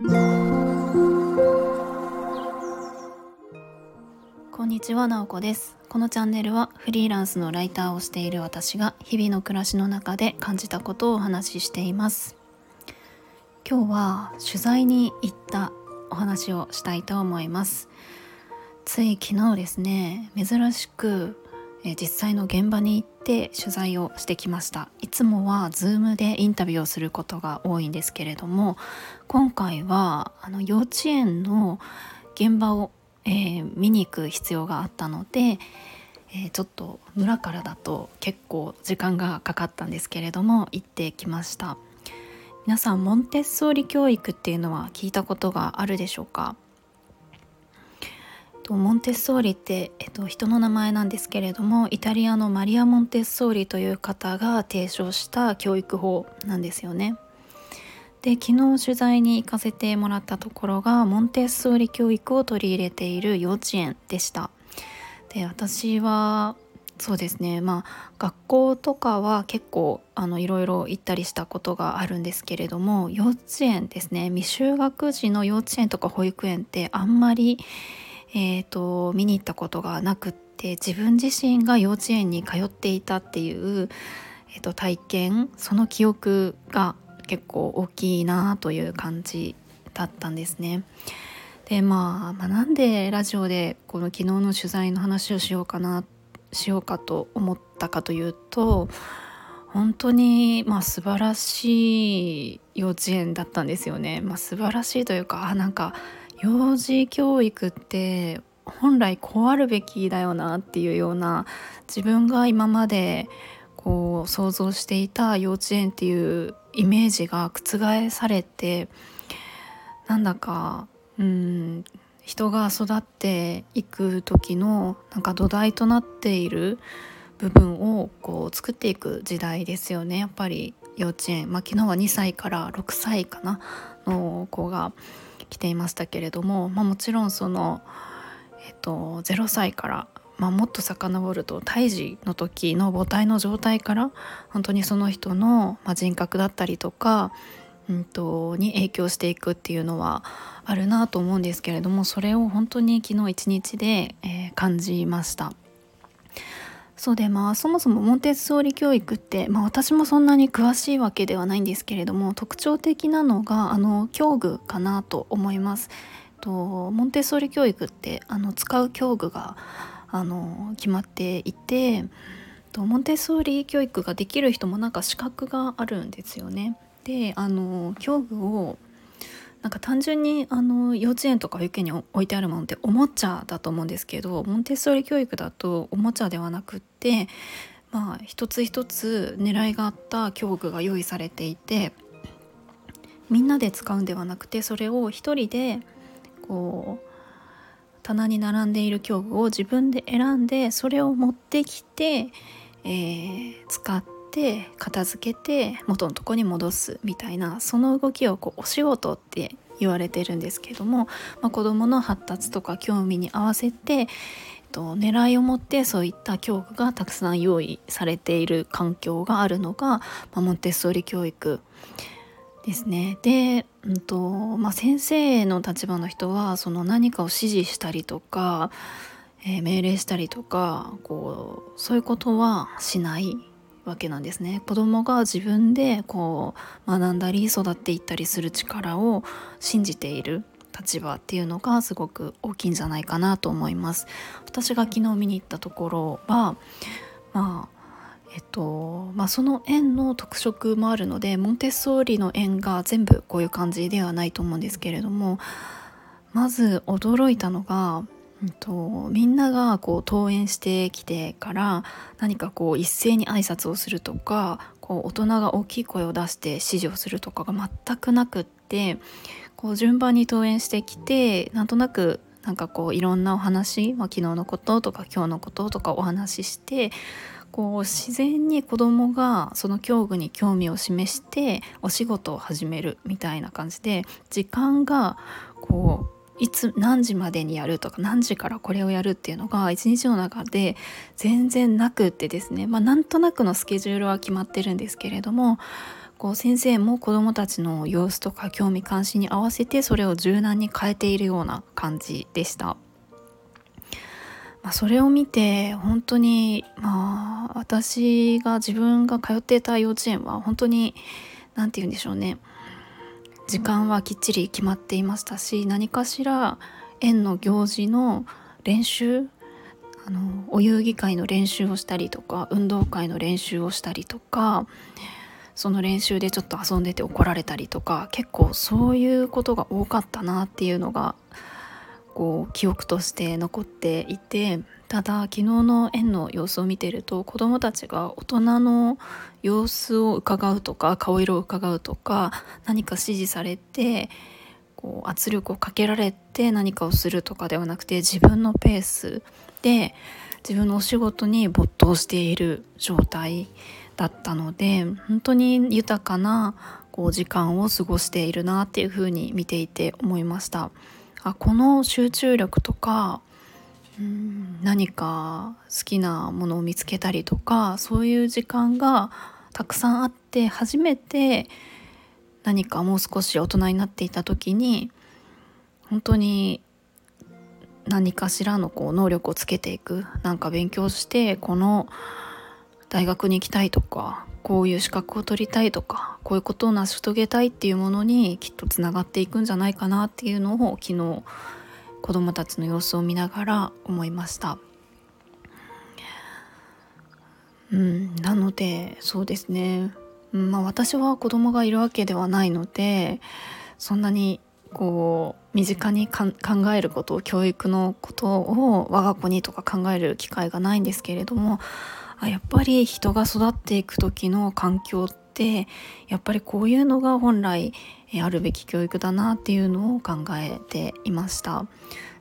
こんにちは、なおこです。このチャンネルはフリーランスのライターをしている私が日々の暮らしの中で感じたことをお話ししています。今日は取材に行ったお話をしたいと思います。つい昨日ですね、珍しくえ実際の現場に行って取材をしてきました。いつもは Zoom でインタビューをすることが多いんですけれども今回はあの幼稚園の現場を、えー見に行く必要があったので、えーちょっと村からだと結構時間がかかったんですけれども行ってきました。皆さんモンテッソーリ教育っていうのは聞いたことがあるでしょうか？とモンテッソーリって、えっと、人の名前なんですけれどもイタリアのマリア・モンテッソーリという方が提唱した教育法なんですよね。で昨日取材に行かせてもらったところがモンテッソーリ教育を取り入れている幼稚園でした。で私はそうですねまあ学校とかは結構あのいろいろ行ったりしたことがあるんですけれども幼稚園ですね未就学児の幼稚園とか保育園ってあんまりえー、と見に行ったことがなくって自分自身が幼稚園に通っていたっていう、えー、と体験その記憶が結構大きいなという感じだったんですね。で、まあ、まあなんでラジオでこの昨日の取材の話をしようかなしようかと思ったかというと本当にまあ素晴らしい幼稚園だったんですよね。まあ、素晴らしいというかあなんか幼児教育って本来こうあるべきだよなっていうような自分が今までこう想像していた幼稚園っていうイメージが覆されてなんだかうん人が育っていく時のなんか土台となっている部分をこう作っていく時代ですよね。やっぱり幼稚園、まあ、昨日は2歳から6歳かなの子が。来ていましたけれども、まあ、もちろんその、えっと、0歳から、まあ、もっと遡ると胎児の時の母体の状態から本当にその人の、まあ、人格だったりとか、うん、とに影響していくっていうのはあるなと思うんですけれどもそれを本当に昨日一日で、えー感じました。そうでまあそもそもモンテッソーリ教育って、まあ、私もそんなに詳しいわけではないんですけれども特徴的なのがあの教具かなと思います。とモンテッソーリ教育ってあの使う教具があの決まっていてとモンテッソーリ教育ができる人もなんか資格があるんですよね。であの教具をなんか単純にあの幼稚園とか保育園に置いてあるものっておもちゃだと思うんですけどモンテッソーリ教育だとおもちゃではなくってまあ一つ一つ狙いがあった教具が用意されていてみんなで使うんではなくてそれを一人でこう棚に並んでいる教具を自分で選んでそれを持ってきて、えー使って片付けて元のとこに戻すみたいなその動きをこうお仕事って言われてるんですけども、まあ、子どもの発達とか興味に合わせて、と、狙いを持ってそういった教具がたくさん用意されている環境があるのが、ま、モンテッソーリ教育ですね。で、うんとまあ、先生の立場の人はその何かを指示したりとか、えー命令したりとかこうそういうことはしないわけなんですね。子供が自分でこう学んだり育っていったりする力を信じている立場っていうのがすごく大きいんじゃないかなと思います。私が昨日見に行ったところはまあえっとまあ、その園の特色もあるのでモンテッソーリの園が全部こういう感じではないと思うんですけれどもまず驚いたのが、うんと、みんながこう登園してきてから何かこう一斉に挨拶をするとかこう大人が大きい声を出して指示をするとかが全くなくっってこう順番に登園してきてなんとなくなんかこういろんなお話、まあ、昨日のこととか今日のこととかお話ししてこう自然に子どもがその教具に興味を示してお仕事を始めるみたいな感じで時間がこういつ何時までにやるとか何時からこれをやるっていうのが一日の中で全然なくってですね、まあ、なんとなくのスケジュールは決まってるんですけれどもこう先生も子どもたちの様子とか興味関心に合わせてそれを柔軟に変えているような感じでした。まあ、それを見て本当にまあ私が自分が通っていた幼稚園は本当に何て言うんでしょうね時間はきっちり決まっていましたし何かしら園の行事の練習あのお遊戯会の練習をしたりとか運動会の練習をしたりとかその練習でちょっと遊んでて怒られたりとか結構そういうことが多かったなっていうのがこう記憶として残っていてただ昨日の園の様子を見てると子どもたちが大人の様子を伺うとか顔色を伺うとか何か指示されてこう圧力をかけられて何かをするとかではなくて自分のペースで自分のお仕事に没頭している状態。だったので本当に豊かなこう時間を過ごしているなっていうふうに見ていて思いました。あこの集中力とかうん何か好きなものを見つけたりとかそういう時間がたくさんあって初めて何かもう少し大人になっていた時に本当に何かしらのこう能力をつけていくなんか勉強してこの大学に行きたいとかこういう資格を取りたいとかこういうことを成し遂げたいっていうものにきっとつながっていくんじゃないかなっていうのを昨日子どもたちの様子を見ながら思いました。うん、なのでそうですね、うんまあ、私は子供がいるわけではないのでそんなにこう身近に考えること教育のことを我が子にとか考える機会がないんですけれどもあやっぱり人が育っていく時の環境ってやっぱりこういうのが本来あるべき教育だなっていうのを考えていました。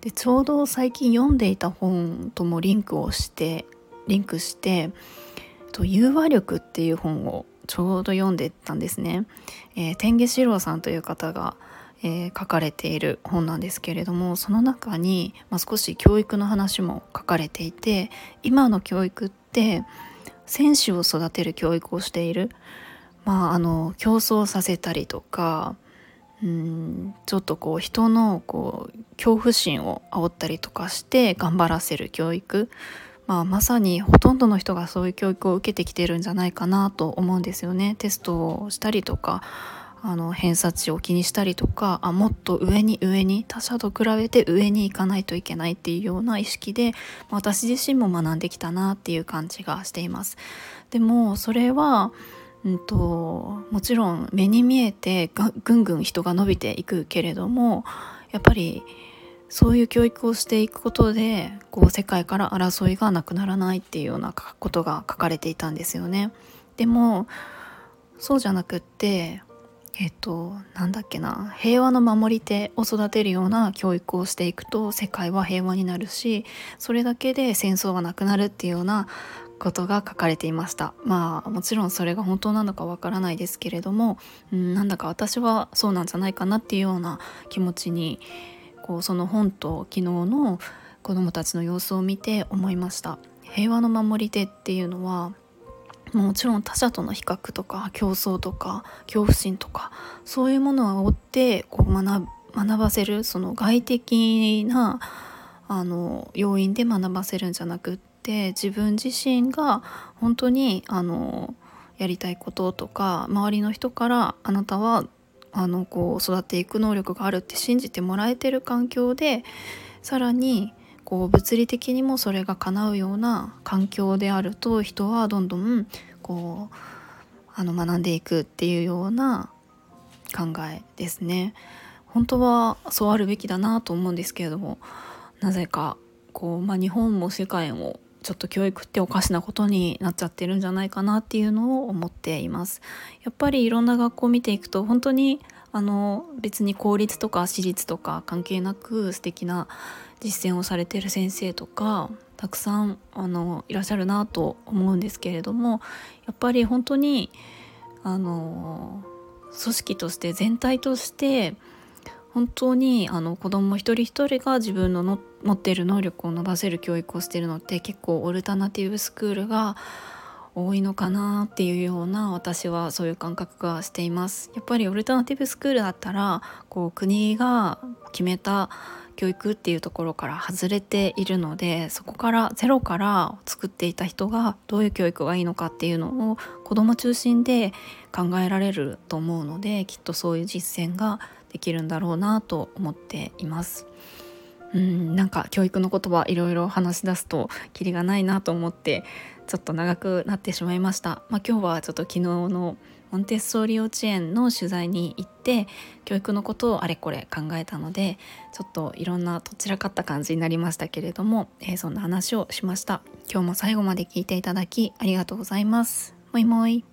でちょうど最近読んでいた本ともリンクをしてリンクして「融和力」っていう本をちょうど読んでたんですね、えー、天下四郎さんという方がえー、書かれている本なんですけれどもその中に、まあ、少し教育の話も書かれていて今の教育って選手を育てる教育をしている、まあ、あの競争させたりとかうんちょっとこう人のこう恐怖心を煽ったりとかして頑張らせる教育、まあ、まさにほとんどの人がそういう教育を受けてきてるんじゃないかなと思うんですよね。テストをしたりとか。あの偏差値を気にしたりとかあもっと上に上に他者と比べて上に行かないといけないっていうような意識で私自身も学んできたなっていう感じがしています。でもそれはうんと、もちろん目に見えてぐんぐん人が伸びていくけれどもやっぱりそういう教育をしていくことでこう世界から争いがなくならないっていうようなことが書かれていたんですよね。でもそうじゃなくってえっとなんだっけな。平和の守り手を育てるような教育をしていくと世界は平和になるしそれだけで戦争はなくなるっていうようなことが書かれていました。まあもちろんそれが本当なのかわからないですけれども、うん、なんだか私はそうなんじゃないかなっていうような気持ちにこうその本と昨日の子どもたちの様子を見て思いました。平和の守り手っていうのはもちろん他者との比較とか競争とか恐怖心とかそういうものを追ってこう学学ばせるその外的なあの要因で学ばせるんじゃなくって自分自身が本当にあのやりたいこととか周りの人からあなたはあのこう育っていく能力があるって信じてもらえてる環境でさらにこう物理的にもそれが叶うような環境であると人はどんどんこうあの学んでいくっていうような考えですね。本当はそうあるべきだなと思うんですけれどもなぜかこう、まあ、日本も世界もちょっと教育っておかしなことになっちゃってるんじゃないかなっていうのを思っています。やっぱりいろんな学校を見ていくと本当にあの別に公立とか私立とか関係なく素敵な実践をされてる先生とかたくさんあのいらっしゃるなと思うんですけれどもやっぱり本当にあの組織として全体として本当にあの子ども一人一人が自分のの持っている能力を伸ばせる教育をしているのって結構オルタナティブスクールが多いのかなっていうような私はそういう感覚がしています。やっぱりオルタナティブスクールだったらこう国が決めた教育っていうところから外れているのでそこからゼロから作っていた人がどういう教育がいいのかっていうのを子ども中心で考えられると思うのできっとそういう実践ができるんだろうなと思っています。うんなんか教育の言葉いろいろ話し出すとキリがないなと思ってちょっと長くなってしまいました。まあ、今日はちょっと昨日のモンテッソーリ幼稚園の取材に行って教育のことをあれこれ考えたのでちょっといろんなどちらかった感じになりましたけれども、えー、そんな話をしました。今日も最後まで聞いていただきありがとうございます。もいもい。